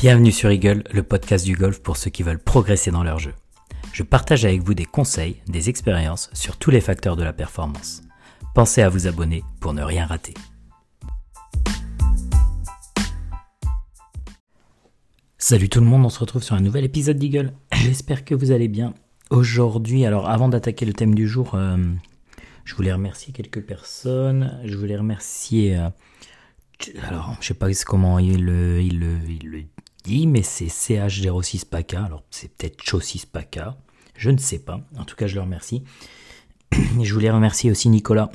Bienvenue sur Eagle, le podcast du golf pour ceux qui veulent progresser dans leur jeu. Je partage avec vous des conseils, des expériences sur tous les facteurs de la performance. Pensez à vous abonner pour ne rien rater. Salut tout le monde, on se retrouve sur un nouvel épisode d'Eagle. J'espère que vous allez bien. Aujourd'hui, alors avant d'attaquer le thème du jour, euh, je voulais remercier quelques personnes. Je voulais remercier... Euh, alors, je sais pas comment il il il le dit, mais c'est CH06 PACA. Alors, c'est peut-être Cho6 PACA. Je ne sais pas. En tout cas, je le remercie. je voulais remercier aussi Nicolas.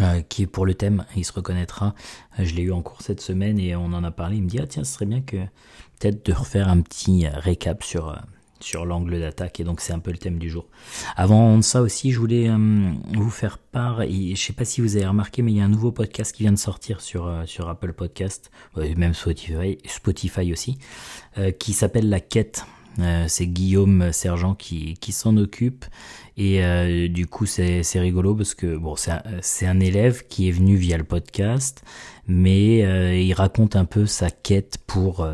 Euh, qui est pour le thème, il se reconnaîtra. Euh, je l'ai eu en cours cette semaine et on en a parlé. Il me dit ah tiens, ce serait bien que peut-être de refaire un petit récap sur euh, sur l'angle d'attaque et donc c'est un peu le thème du jour. Avant ça aussi, je voulais euh, vous faire part, et je sais pas si vous avez remarqué, mais il y a un nouveau podcast qui vient de sortir sur, euh, sur Apple Podcast, même Spotify, Spotify aussi, euh, qui s'appelle La Quête. c'est Guillaume Sergent qui, qui s'en occupe et du coup c'est rigolo parce que bon c'est un, un, élève qui est venu via le podcast mais il raconte un peu sa quête pour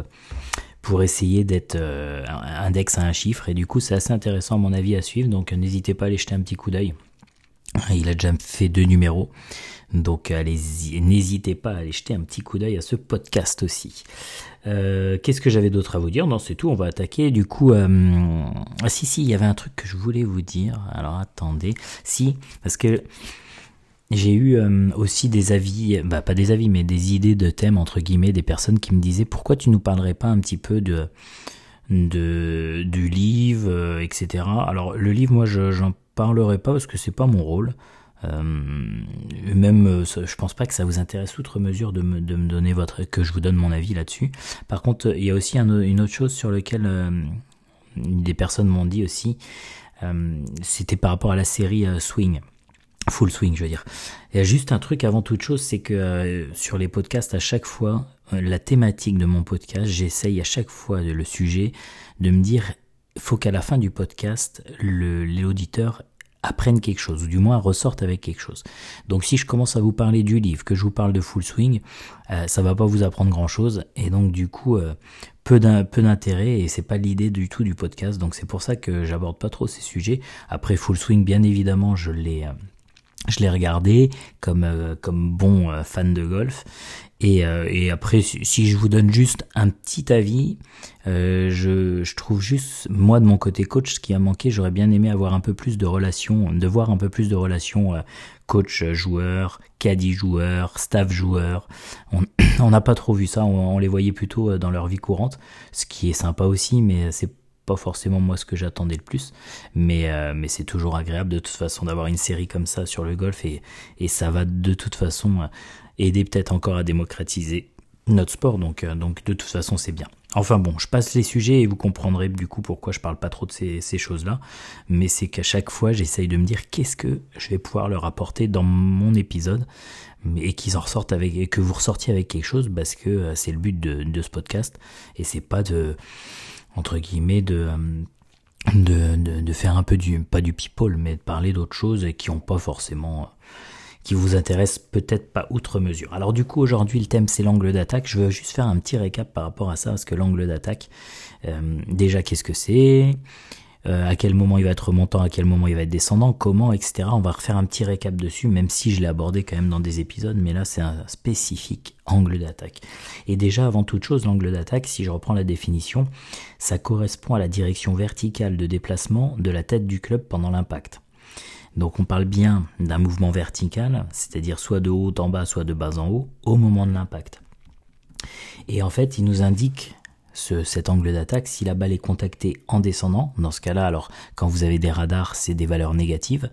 pour essayer d'être euh, index à un chiffre. Et du coup, c'est assez intéressant à mon avis à suivre. Donc, n'hésitez pas à aller jeter un petit coup d'œil. Il a déjà fait deux numéros. Donc allez-y, n'hésitez pas à aller jeter un petit coup d'œil à ce podcast aussi. Euh, qu'est-ce que j'avais d'autre à vous dire? Non, c'est tout, on va attaquer. Du coup, euh, ah si, si, il y avait un truc que je voulais vous dire. Alors attendez, si, parce que j'ai eu euh, aussi des avis, bah pas des avis, mais des idées de thèmes entre guillemets, des personnes qui me disaient pourquoi tu nous parlerais pas un petit peu de, de du livre, euh, etc. Alors le livre, moi, je parlerai pas parce que c'est pas mon rôle. Euh, même, je pense pas que ça vous intéresse outre mesure de me, de me donner votre, que je vous donne mon avis là-dessus. Par contre, il y a aussi une autre chose sur laquelle des personnes m'ont dit aussi, c'était par rapport à la série Swing. Full swing, je veux dire. Il y a juste un truc avant toute chose, c'est que euh, sur les podcasts, à chaque fois, euh, la thématique de mon podcast, j'essaye à chaque fois le sujet de me dire, faut qu'à la fin du podcast, l'auditeur apprenne quelque chose, ou du moins ressorte avec quelque chose. Donc si je commence à vous parler du livre, que je vous parle de full swing, euh, ça va pas vous apprendre grand chose, et donc du coup, euh, peu d'intérêt, et c'est pas l'idée du tout du podcast, donc c'est pour ça que j'aborde pas trop ces sujets. Après full swing, bien évidemment, je l'ai je l'ai regardé comme euh, comme bon euh, fan de golf. Et, euh, après si, je vous donne juste un petit avis je, je trouve juste moi de mon côté coach ce qui a manqué j'aurais bien aimé avoir un peu plus de relations de voir un peu plus de relations coach joueur caddie joueur staff joueur. On n'a pas trop vu ça on, on les voyait plutôt dans leur vie courante ce qui est sympa aussi mais c'est forcément moi ce que j'attendais le plus, mais, euh, mais c'est toujours agréable de toute façon d'avoir une série comme ça sur le golf et, ça va de toute façon euh, aider peut-être encore à démocratiser notre sport, donc, euh, donc de toute façon c'est bien. Enfin bon, je passe les sujets et vous comprendrez du coup pourquoi je parle pas trop de ces, ces choses-là, mais c'est qu'à chaque fois j'essaye de me dire qu'est-ce que je vais pouvoir leur apporter dans mon épisode et qu'ils en ressortent avec et que vous ressortiez avec quelque chose parce que c'est le but de, de ce podcast et c'est pas de entre guillemets, de, de, faire un peu du, pas du people, mais de parler d'autres choses qui ont pas forcément, qui vous intéressent peut-être pas outre mesure. Alors du coup, aujourd'hui, le thème c'est l'angle d'attaque. Je veux juste faire un petit récap par rapport à ça, parce que l'angle d'attaque, euh, déjà, qu'est-ce que c'est? Euh, à quel moment il va être remontant, à quel moment il va être descendant, comment, etc. On va refaire un petit récap dessus, même si je l'ai abordé quand même dans des épisodes, mais là c'est un spécifique angle d'attaque. Et déjà, avant toute chose, l'angle d'attaque, si je reprends la définition, ça correspond à la direction verticale de déplacement de la tête du club pendant l'impact. Donc on parle bien d'un mouvement vertical, c'est-à-dire soit de haut en bas, soit de bas en haut, au moment de l'impact. Et en fait, il nous indique cet angle d'attaque si la balle est contactée en descendant. Dans ce cas-là, alors quand vous avez des radars, c'est des valeurs négatives.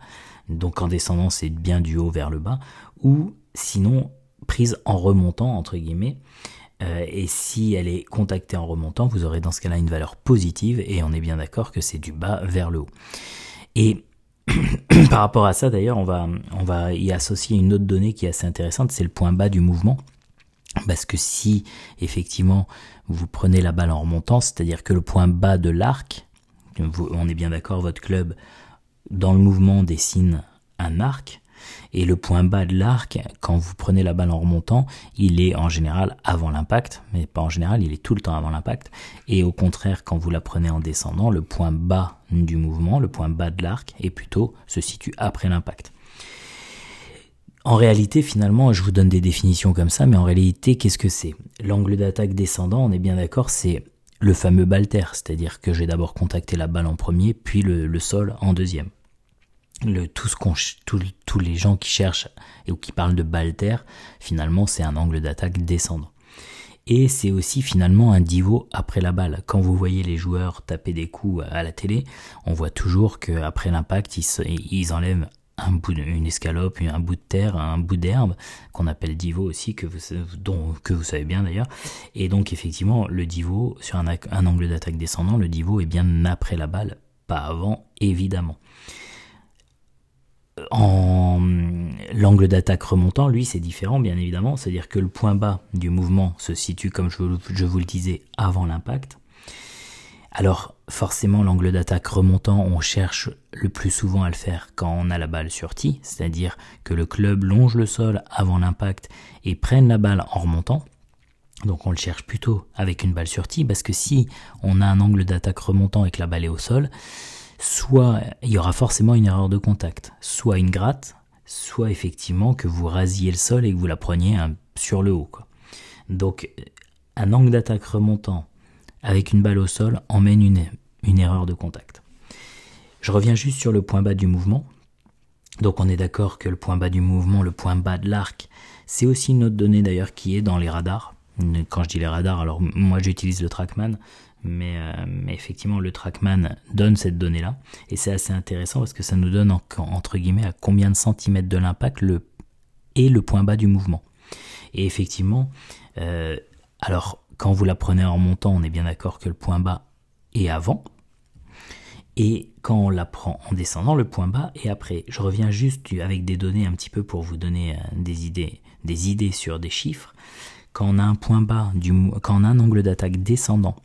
Donc en descendant, c'est bien du haut vers le bas. Ou sinon, prise en remontant, entre guillemets. Euh, et si elle est contactée en remontant, vous aurez dans ce cas-là une valeur positive. Et on est bien d'accord que c'est du bas vers le haut. Et par rapport à ça, d'ailleurs, on va, on va y associer une autre donnée qui est assez intéressante, c'est le point bas du mouvement. Parce que si effectivement vous prenez la balle en remontant, c'est-à-dire que le point bas de l'arc, on est bien d'accord, votre club dans le mouvement dessine un arc, Et le point bas de l'arc, quand vous prenez la balle en remontant, il est en général avant l'impact, mais pas en général, il est tout le temps avant l'impact. Et au contraire, quand vous la prenez en descendant, le point bas du mouvement, le point bas de l'arc, est plutôt se situe après l'impact. En réalité, finalement, je vous donne des définitions comme ça, mais en réalité, qu'est-ce que c'est? L'angle d'attaque descendant, on est bien d'accord, c'est le fameux balter, c'est-à-dire que j'ai d'abord contacté la balle en premier, puis le, sol en deuxième. Tout ce tous les gens qui cherchent ou qui parlent de balter, finalement, c'est un angle d'attaque descendant. Et c'est aussi finalement un divo après la balle. Quand vous voyez les joueurs taper des coups à la télé, on voit toujours qu'après l'impact, ils enlèvent un bout une escalope, un bout de terre, un bout d'herbe qu'on appelle divo aussi que vous dont, que vous savez bien d'ailleurs. Et donc effectivement le divo sur un, un angle d'attaque descendant, le divo est bien après la balle, pas avant évidemment. En l'angle d'attaque remontant, lui, c'est différent, bien évidemment. C'est-à-dire que le point bas du mouvement se situe, comme je, je vous le disais, avant l'impact. Alors forcément l'angle d'attaque remontant, on cherche le plus souvent à le faire quand on a la balle sur tee, c'est-à-dire que le club longe le sol avant l'impact et prenne la balle en remontant. Donc on le cherche plutôt avec une balle sur tee parce que si on a un angle d'attaque remontant et que la balle est au sol, soit il y aura forcément une erreur de contact, soit une gratte, soit effectivement que vous rasiez le sol et que vous la preniez sur le haut. Donc un angle d'attaque remontant avec une balle au sol emmène une, une erreur de contact. Je reviens juste sur le point bas du mouvement. Donc on est d'accord que le point bas du mouvement, le point bas de l'arc, c'est aussi une autre donnée d'ailleurs qui est dans les radars. Quand je dis les radars, alors moi j'utilise le Trackman, mais, euh, mais, effectivement le Trackman donne cette donnée-là. Et c'est assez intéressant parce que ça nous donne entre guillemets à combien de centimètres de l'impact le, le point bas du mouvement. Et effectivement, euh, alors quand vous la prenez en remontant, on est bien d'accord que le point bas est avant. Et quand on la prend en descendant, le point bas est après. Je reviens juste avec des données un petit peu pour vous donner euh, des idées, des idées sur des chiffres. Quand on a un point bas, quand on a un angle d'attaque descendant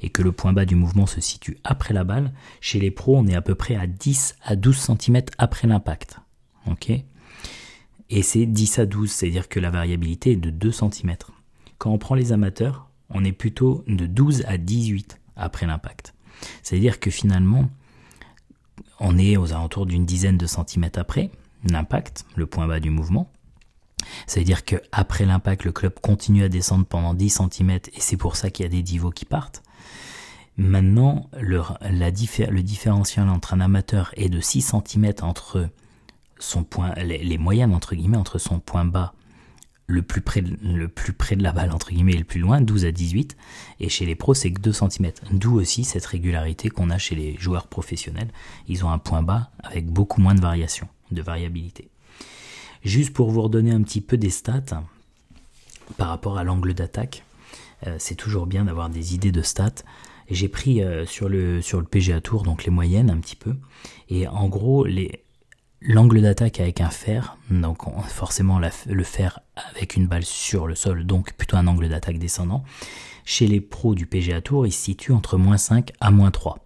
et que le point bas du mouvement se situe après la balle, chez les pros, on est à peu près à 10 à 12 cm après l'impact. Et c'est 10 à 12, c'est-à-dire que la variabilité est de 2 cm. Quand on prend les amateurs, on est plutôt de 12 à 18 après l'impact. C'est-à-dire que finalement, on est aux alentours d'une dizaine de centimètres après l'impact, le point bas du mouvement. C'est-à-dire que après l'impact, le club continue à descendre pendant 10 cm et c'est pour ça qu'il y a des divots qui partent. Maintenant, le, différentiel entre un amateur et de 6 cm entre son point, les, les moyennes entre guillemets entre son point bas le plus, près de, la balle, entre guillemets, et le plus loin, 12 à 18. Et chez les pros, c'est que 2 cm. D'où aussi cette régularité qu'on a chez les joueurs professionnels. Ils ont un point bas avec beaucoup moins de variation, de variabilité. Juste pour vous redonner un petit peu des stats par rapport à l'angle d'attaque, euh, c'est toujours bien d'avoir des idées de stats. J'ai pris euh, sur, le, sur le PGA Tour, donc les moyennes un petit peu. Et en gros, les, l'angle d'attaque avec un fer, donc forcément le fer avec une balle sur le sol, donc plutôt un angle d'attaque descendant. Chez les pros du PGA Tour, il se situe entre moins 5 à moins 3,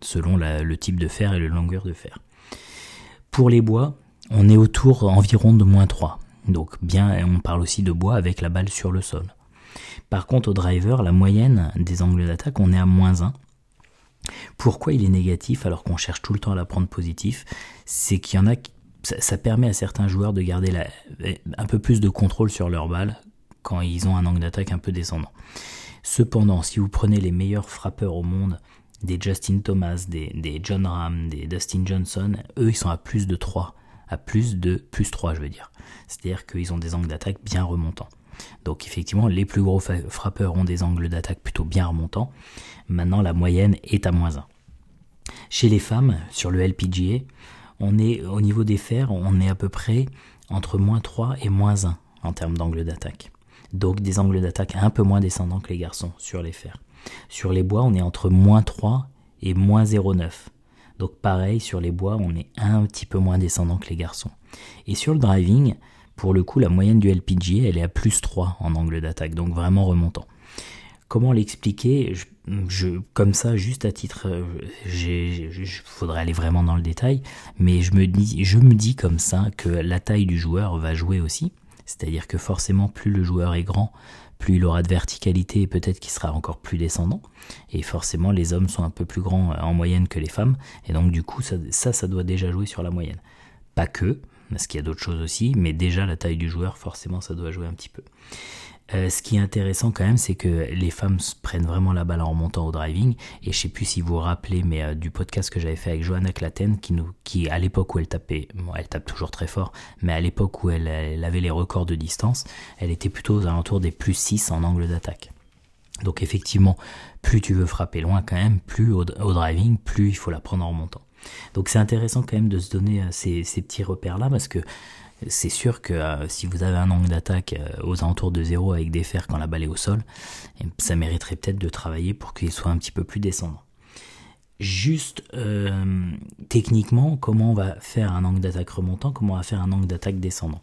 selon le type de fer et la longueur de fer. Pour les bois, on est autour environ de moins 3. Donc bien, on parle aussi de bois avec la balle sur le sol. Par contre, au driver, la moyenne des angles d'attaque, on est à moins 1. Pourquoi il est négatif alors qu'on cherche tout le temps à la prendre positif? C'est qu'il y en a ça, permet à certains joueurs de garder un peu plus de contrôle sur leur balle quand ils ont un angle d'attaque un peu descendant. Cependant, si vous prenez les meilleurs frappeurs au monde, des Justin Thomas, des, John Ram, des Dustin Johnson, eux ils sont à plus de 3, à plus de plus 3 je veux dire. C'est-à-dire qu'ils ont des angles d'attaque bien remontants. Donc effectivement, les plus gros frappeurs ont des angles d'attaque plutôt bien remontants. Maintenant, la moyenne est à moins 1. Chez les femmes, sur le LPGA, on est au niveau des fers, on est à peu près entre moins 3 et moins 1 en termes d'angle d'attaque. Donc des angles d'attaque un peu moins descendants que les garçons sur les fers. Sur les bois, on est entre moins 3 et moins 0,9. Donc pareil, sur les bois, on est un petit peu moins descendant que les garçons. Et sur le driving, pour le coup, la moyenne du LPGA, elle est à plus 3 en angle d'attaque, donc vraiment remontant. comment l'expliquer? Je, Comme ça, juste à titre, il faudrait aller vraiment dans le détail, mais je me dis, je me dis comme ça que la taille du joueur va jouer aussi. C'est-à-dire que forcément, plus le joueur est grand, plus il aura de verticalité et peut-être qu'il sera encore plus descendant. Et forcément, les hommes sont un peu plus grands euh, en moyenne que les femmes. Et donc, du coup, ça, ça, doit déjà jouer sur la moyenne. Pas que, parce qu'il y a d'autres choses aussi, mais déjà la taille du joueur, forcément, ça doit jouer un petit peu. Euh, ce qui est intéressant quand même, c'est que les femmes prennent vraiment la balle en remontant au driving. Et je sais plus si vous vous rappelez, mais euh, du podcast que j'avais fait avec Johanna Claten, qui, à l'époque où elle tapait, elle tape toujours très fort, mais à l'époque où elle, avait les records de distance, elle était plutôt aux alentours des plus 6 en angle d'attaque. Donc effectivement, plus tu veux frapper loin quand même, plus au, driving, plus il faut la prendre en remontant. Donc c'est intéressant quand même de se donner euh, ces, petits repères là parce que c'est sûr que euh, si vous avez un angle d'attaque euh, aux alentours de zéro avec des fers quand la balle est au sol, ça mériterait peut-être de travailler pour qu'il soit un petit peu plus descendant. Juste euh, techniquement, comment on va faire un angle d'attaque remontant, comment on va faire un angle d'attaque descendant.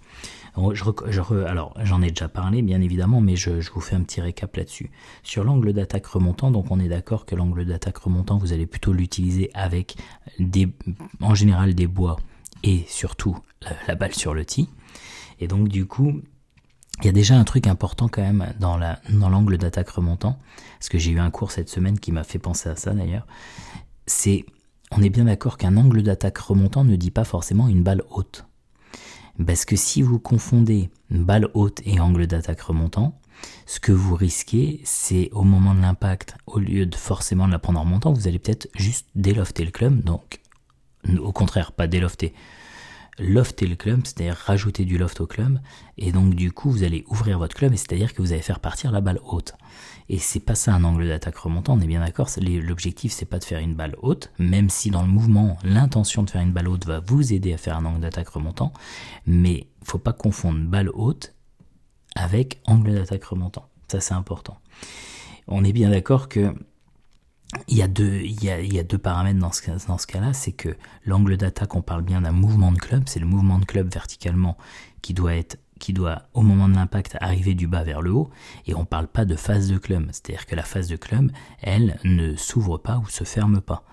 alors, j'en ai déjà parlé, bien évidemment, mais je, je vous fais un petit récap là-dessus. Sur l'angle d'attaque remontant, donc on est d'accord que l'angle d'attaque remontant, vous allez plutôt l'utiliser avec des, en général des bois et surtout la, balle sur le tee. Et donc du coup, il y a déjà un truc important quand même dans la dans l'angle d'attaque remontant, parce que j'ai eu un cours cette semaine qui m'a fait penser à ça d'ailleurs. C'est on est bien d'accord qu'un angle d'attaque remontant ne dit pas forcément une balle haute. Parce que si vous confondez balle haute et angle d'attaque remontant, ce que vous risquez, c'est au moment de l'impact, au lieu de forcément la prendre en remontant, vous allez peut-être juste délofter le club, donc au contraire, pas délofter. Lofter le club, c'est-à-dire rajouter du loft au club, et donc du coup vous allez ouvrir votre club, et c'est-à-dire que vous allez faire partir la balle haute. Et c'est pas ça un angle d'attaque remontant, on est bien d'accord. L'objectif c'est pas de faire une balle haute, même si dans le mouvement l'intention de faire une balle haute va vous aider à faire un angle d'attaque remontant, mais faut pas confondre balle haute avec angle d'attaque remontant. Ça c'est important. On est bien d'accord que il y, a deux, il, y a, deux paramètres dans ce, dans ce cas-là, c'est que l'angle d'attaque, on parle bien d'un mouvement de club, c'est le mouvement de club verticalement qui doit être qui doit, au moment de l'impact, arriver du bas vers le haut, et on ne parle pas de phase de club, c'est-à-dire que la phase de club, elle, ne s'ouvre pas ou se ferme pas.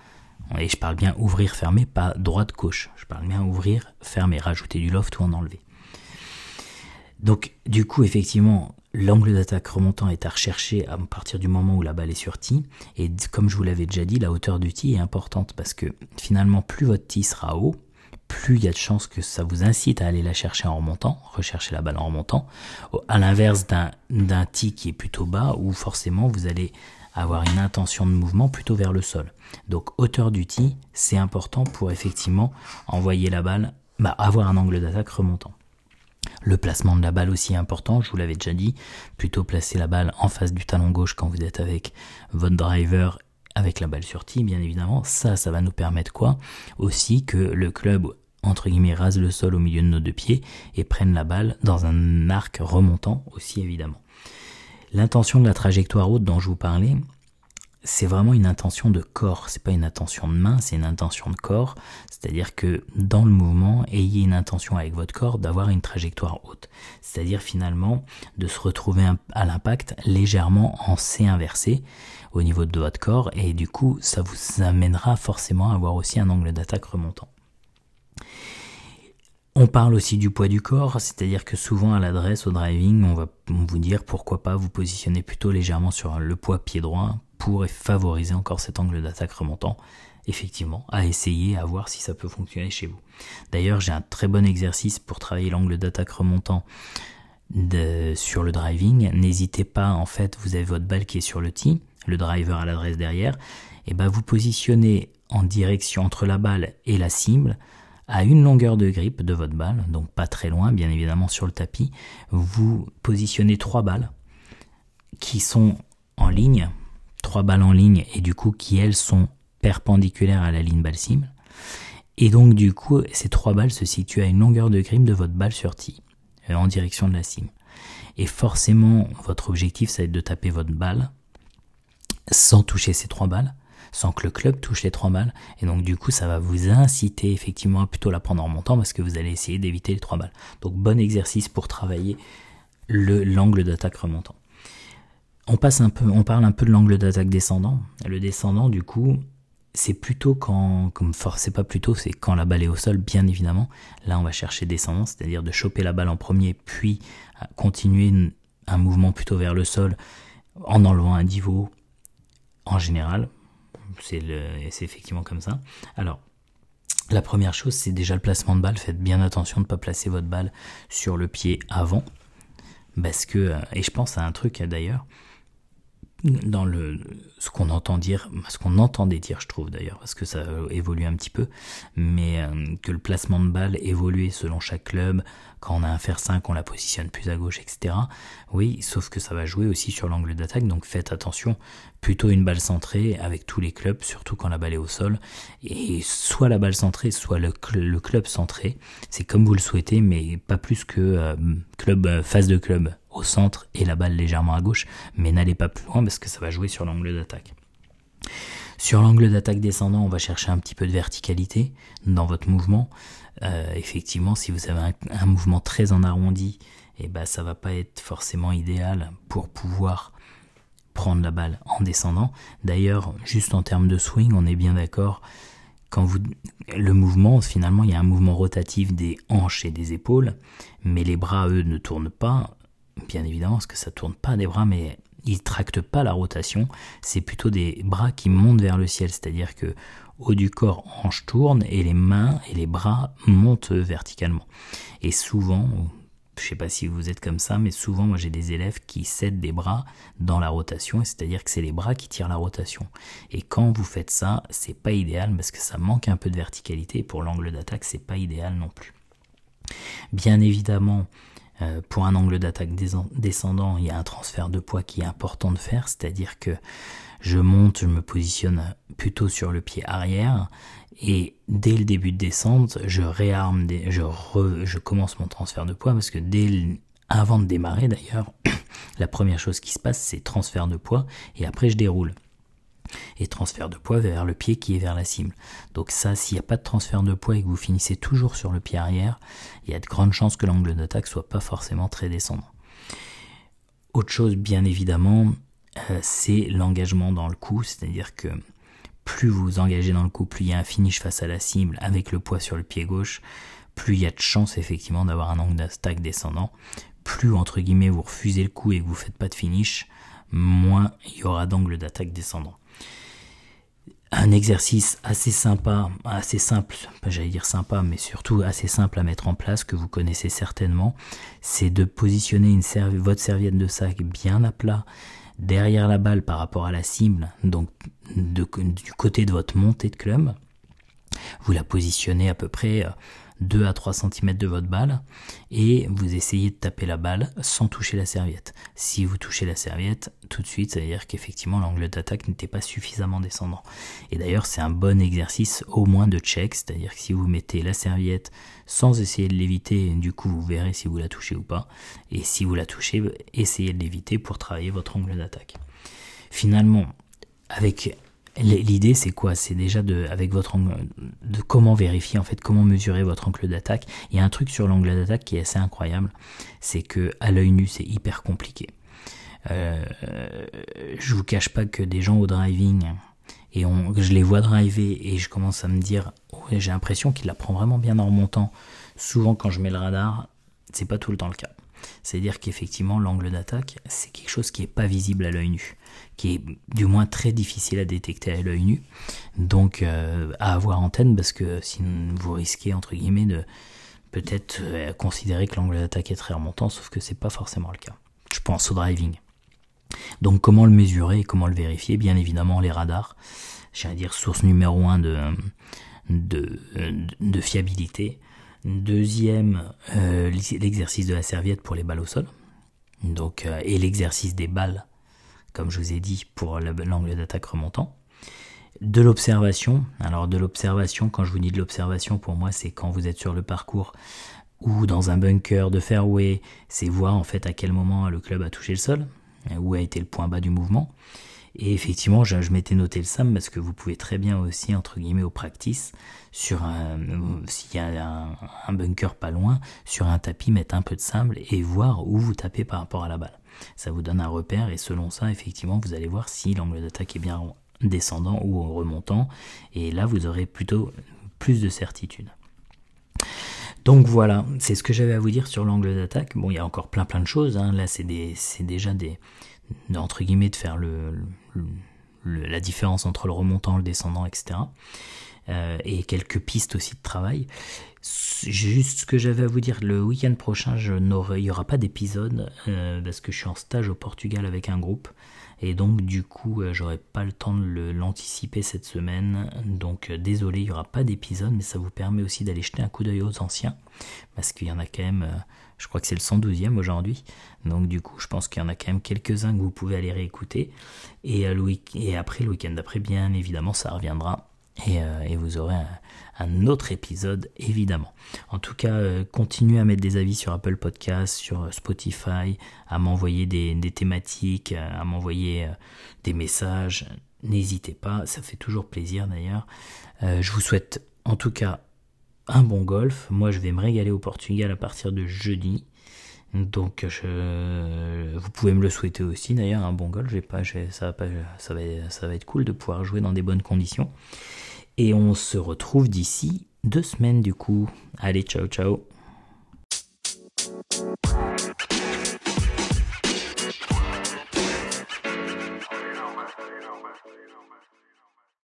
Et je parle bien ouvrir, fermer, pas droite-gauche. Je parle bien ouvrir, fermer, rajouter du loft ou en enlever. Donc, du coup, effectivement, L'angle d'attaque remontant est à rechercher à partir du moment où la balle est sur tee. Et comme je vous l'avais déjà dit, la hauteur du tee est importante parce que finalement, plus votre tee sera haut, plus il y a de chances que ça vous incite à aller la chercher en remontant, rechercher la balle en remontant, à l'inverse d'un tee qui est plutôt bas où forcément vous allez avoir une intention de mouvement plutôt vers le sol. Donc hauteur du tee, c'est important pour effectivement envoyer la balle, bah, avoir un angle d'attaque remontant. Le placement de la balle aussi important, je vous l'avais déjà dit, plutôt placer la balle en face du talon gauche quand vous êtes avec votre driver avec la balle sur tee, bien évidemment. Ça, ça va nous permettre quoi? Aussi que le club, entre guillemets, rase le sol au milieu de nos deux pieds et prenne la balle dans un arc remontant aussi, évidemment. L'intention de la trajectoire haute dont je vous parlais, c'est vraiment une intention de corps, c'est pas une intention de main, c'est une intention de corps. C'est-à-dire que dans le mouvement, ayez une intention avec votre corps d'avoir une trajectoire haute. C'est-à-dire finalement de se retrouver à l'impact légèrement en C inversé au niveau de votre corps et du coup ça vous amènera forcément à avoir aussi un angle d'attaque remontant. On parle aussi du poids du corps, c'est-à-dire que souvent à l'adresse, au driving, on va vous dire pourquoi pas vous positionner plutôt légèrement sur le poids pied droit pour favoriser encore cet angle d'attaque remontant. Effectivement, à essayer, à voir si ça peut fonctionner chez vous. D'ailleurs, j'ai un très bon exercice pour travailler l'angle d'attaque remontant sur le driving. N'hésitez pas, en fait, vous avez votre balle qui est sur le tee, le driver à l'adresse derrière, et ben vous positionnez en direction entre la balle et la cible à une longueur de grip de votre balle, donc pas très loin, bien évidemment sur le tapis. Vous positionnez trois balles qui sont en ligne trois balles en ligne et du coup qui elles sont perpendiculaires à la ligne balle cible. Et donc du coup ces trois balles se situent à une longueur de grip de votre balle sur tee euh, en direction de la cible. Et forcément votre objectif ça va être de taper votre balle sans toucher ces trois balles, sans que le club touche les trois balles. Et donc du coup ça va vous inciter effectivement à plutôt la prendre en montant parce que vous allez essayer d'éviter les trois balles. Donc bon exercice pour travailler l'angle d'attaque remontant. on passe un peu, on parle un peu de l'angle d'attaque descendant. Le descendant, du coup, c'est plutôt quand, comme c'est pas plutôt, c'est quand la balle est au sol, bien évidemment. Là, on va chercher descendant, c'est-à-dire de choper la balle en premier, puis continuer un mouvement plutôt vers le sol en enlevant un niveau en général. C'est effectivement comme ça. Alors, la première chose, c'est déjà le placement de balle. Faites bien attention de ne pas placer votre balle sur le pied avant. Parce que, et je pense à un truc d'ailleurs, dans le ce qu'on entend dire, ce qu'on entendait dire, je trouve d'ailleurs, parce que ça évolue un petit peu, mais euh, que le placement de balle évoluait selon chaque club. Quand on a un fer 5, on la positionne plus à gauche, etc. Oui, sauf que ça va jouer aussi sur l'angle d'attaque, donc faites attention. Plutôt une balle centrée avec tous les clubs, surtout quand la balle est au sol. Et soit la balle centrée, soit le, club centré. C'est comme vous le souhaitez, mais pas plus que euh, club euh, phase de club au centre et la balle légèrement à gauche, mais n'allez pas plus loin parce que ça va jouer sur l'angle d'attaque. Sur l'angle d'attaque descendant, on va chercher un petit peu de verticalité dans votre mouvement. Euh, effectivement, si vous avez un, mouvement très en arrondi, et eh ben, ça va pas être forcément idéal pour pouvoir prendre la balle en descendant. D'ailleurs, juste en termes de swing, on est bien d'accord. Quand vous le mouvement, finalement, il y a un mouvement rotatif des hanches et des épaules, mais les bras, eux, ne tournent pas bien évidemment, parce que ça tourne pas des bras, mais ils tractent pas la rotation. C'est plutôt des bras qui montent vers le ciel, c'est-à-dire que haut du corps, hanche tourne et les mains et les bras montent verticalement. Et souvent, je sais pas si vous êtes comme ça, mais souvent moi j'ai des élèves qui cèdent des bras dans la rotation, c'est-à-dire que c'est les bras qui tirent la rotation. Et quand vous faites ça, c'est pas idéal parce que ça manque un peu de verticalité pour l'angle d'attaque, c'est pas idéal non plus. Bien évidemment, euh, pour un angle d'attaque descendant, il y a un transfert de poids qui est important de faire, c'est-à-dire que je monte, je me positionne plutôt sur le pied arrière et dès le début de descente, je réarme, je, commence mon transfert de poids parce que dès avant de démarrer d'ailleurs, la première chose qui se passe c'est transfert de poids et après je déroule et transfert de poids vers le pied qui est vers la cible. Donc ça, s'il n'y a pas de transfert de poids et que vous finissez toujours sur le pied arrière, il y a de grandes chances que l'angle d'attaque soit pas forcément très descendant. Autre chose, bien évidemment, euh, c'est l'engagement dans le coup, c'est-à-dire que plus vous engagez dans le coup, plus il y a un finish face à la cible avec le poids sur le pied gauche, plus il y a de chances effectivement d'avoir un angle d'attaque descendant. Plus entre guillemets vous refusez le coup et que vous faites pas de finish, moins il y aura d'angle d'attaque descendant un exercice assez sympa, assez simple, j'allais dire sympa, mais surtout assez simple à mettre en place, que vous connaissez certainement, c'est de positionner votre serviette de sac bien à plat derrière la balle par rapport à la cible, donc du côté de votre montée de club. Vous la positionnez à peu près euh, 2 à 3 cm de votre balle et vous essayez de taper la balle sans toucher la serviette. Si vous touchez la serviette, tout de suite, ça veut dire qu'effectivement l'angle d'attaque n'était pas suffisamment descendant. Et d'ailleurs, c'est un bon exercice au moins de check, c'est-à-dire que si vous mettez la serviette sans essayer de l'éviter, du coup vous verrez si vous la touchez ou pas. Et si vous la touchez, essayez de l'éviter pour travailler votre angle d'attaque. Finalement, avec L'idée, c'est quoi? C'est déjà de, avec votre angle, de comment vérifier en fait, comment mesurer votre angle d'attaque. Il y a un truc sur l'angle d'attaque qui est assez incroyable, c'est que à l'œil nu, c'est hyper compliqué. Euh, je vous cache pas que des gens au driving et on, je les vois driver et je commence à me dire, j'ai l'impression qu'il la prend vraiment bien en remontant. Souvent, quand je mets le radar, c'est pas tout le temps le cas. C'est-à-dire qu'effectivement, l'angle d'attaque, c'est quelque chose qui n'est pas visible à l'œil nu, qui est du moins très difficile à détecter à l'œil nu, donc euh, à avoir en tête, parce que sinon vous risquez, entre guillemets, de peut-être euh, considérer que l'angle d'attaque est très remontant, sauf que c'est pas forcément le cas. Je pense au driving. Donc comment le mesurer et comment le vérifier? Bien évidemment les radars, j'allais dire source numéro un de, de, de fiabilité. Deuxième, euh, l'exercice de la serviette pour les balles au sol. Donc, euh, et l'exercice des balles, comme je vous ai dit, pour l'angle d'attaque remontant. De l'observation. Alors de l'observation, quand je vous dis de l'observation, pour moi, c'est quand vous êtes sur le parcours ou dans un bunker de fairway, c'est voir en fait à quel moment le club a touché le sol, où a été le point bas du mouvement. Et effectivement, je, m'étais noté le SAM parce que vous pouvez très bien aussi, entre guillemets, au practice, sur un, s'il y a un, bunker pas loin, sur un tapis, mettre un peu de sable et voir où vous tapez par rapport à la balle. Ça vous donne un repère et selon ça, effectivement, vous allez voir si l'angle d'attaque est bien descendant ou remontant. Et là, vous aurez plutôt plus de certitude. Donc voilà, c'est ce que j'avais à vous dire sur l'angle d'attaque. Bon, il y a encore plein plein de choses. Hein. Là, c'est déjà des entre guillemets de faire la différence entre le remontant, le descendant, etc. Euh, et quelques pistes aussi de travail. Juste ce que j'avais à vous dire, le week-end prochain, je il n'y aura pas d'épisode euh, parce que je suis en stage au Portugal avec un groupe et donc du coup euh, j'aurai pas le temps de l'anticiper cette semaine. Donc désolé, il n'y aura pas d'épisode, mais ça vous permet aussi d'aller jeter un coup d'œil aux anciens parce qu'il y en a quand même, je crois que c'est le 112e aujourd'hui. Donc du coup je pense qu'il y en a quand même quelques-uns que vous pouvez aller réécouter. Et, et après le week-end d'après, bien évidemment, ça reviendra euh, et, vous aurez un, autre épisode évidemment. En tout cas, euh, continuez à mettre des avis sur Apple Podcasts, sur Spotify, à m'envoyer des, thématiques, à m'envoyer euh, des messages. N'hésitez pas, ça fait toujours plaisir d'ailleurs. je vous souhaite en tout cas un bon golf. Moi, je vais me régaler au Portugal à partir de jeudi. Donc, vous pouvez me le souhaiter aussi d'ailleurs, un bon va, ça va être cool de pouvoir jouer dans des bonnes conditions. Et on se retrouve d'ici deux semaines du coup. Allez, ciao ciao